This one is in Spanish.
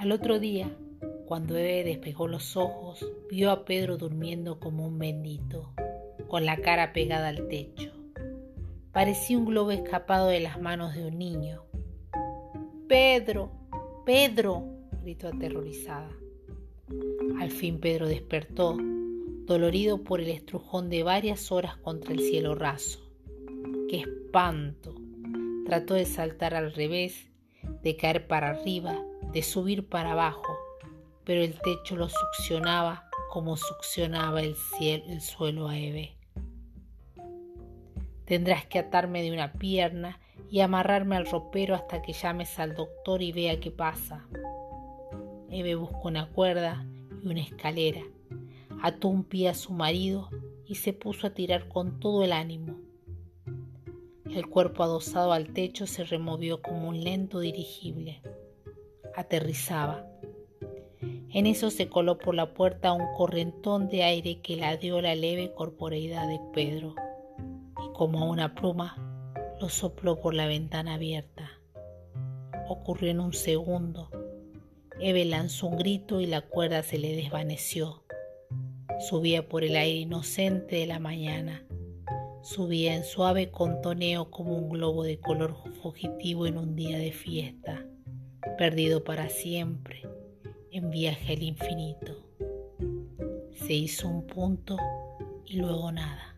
Al otro día, cuando Eve despegó los ojos, vio a Pedro durmiendo como un bendito, con la cara pegada al techo. Parecía un globo escapado de las manos de un niño. Pedro, Pedro, gritó aterrorizada. Al fin Pedro despertó, dolorido por el estrujón de varias horas contra el cielo raso. ¡Qué espanto! Trató de saltar al revés, de caer para arriba, de subir para abajo, pero el techo lo succionaba como succionaba el, cielo, el suelo a Eve. Tendrás que atarme de una pierna y amarrarme al ropero hasta que llames al doctor y vea qué pasa. Eve buscó una cuerda y una escalera, ató un pie a su marido y se puso a tirar con todo el ánimo. El cuerpo adosado al techo se removió como un lento dirigible. Aterrizaba. En eso se coló por la puerta un correntón de aire que la dio la leve corporeidad de Pedro, y como una pluma lo sopló por la ventana abierta. Ocurrió en un segundo. Eve lanzó un grito y la cuerda se le desvaneció. Subía por el aire inocente de la mañana subía en suave contoneo como un globo de color fugitivo en un día de fiesta, perdido para siempre, en viaje al infinito. Se hizo un punto y luego nada.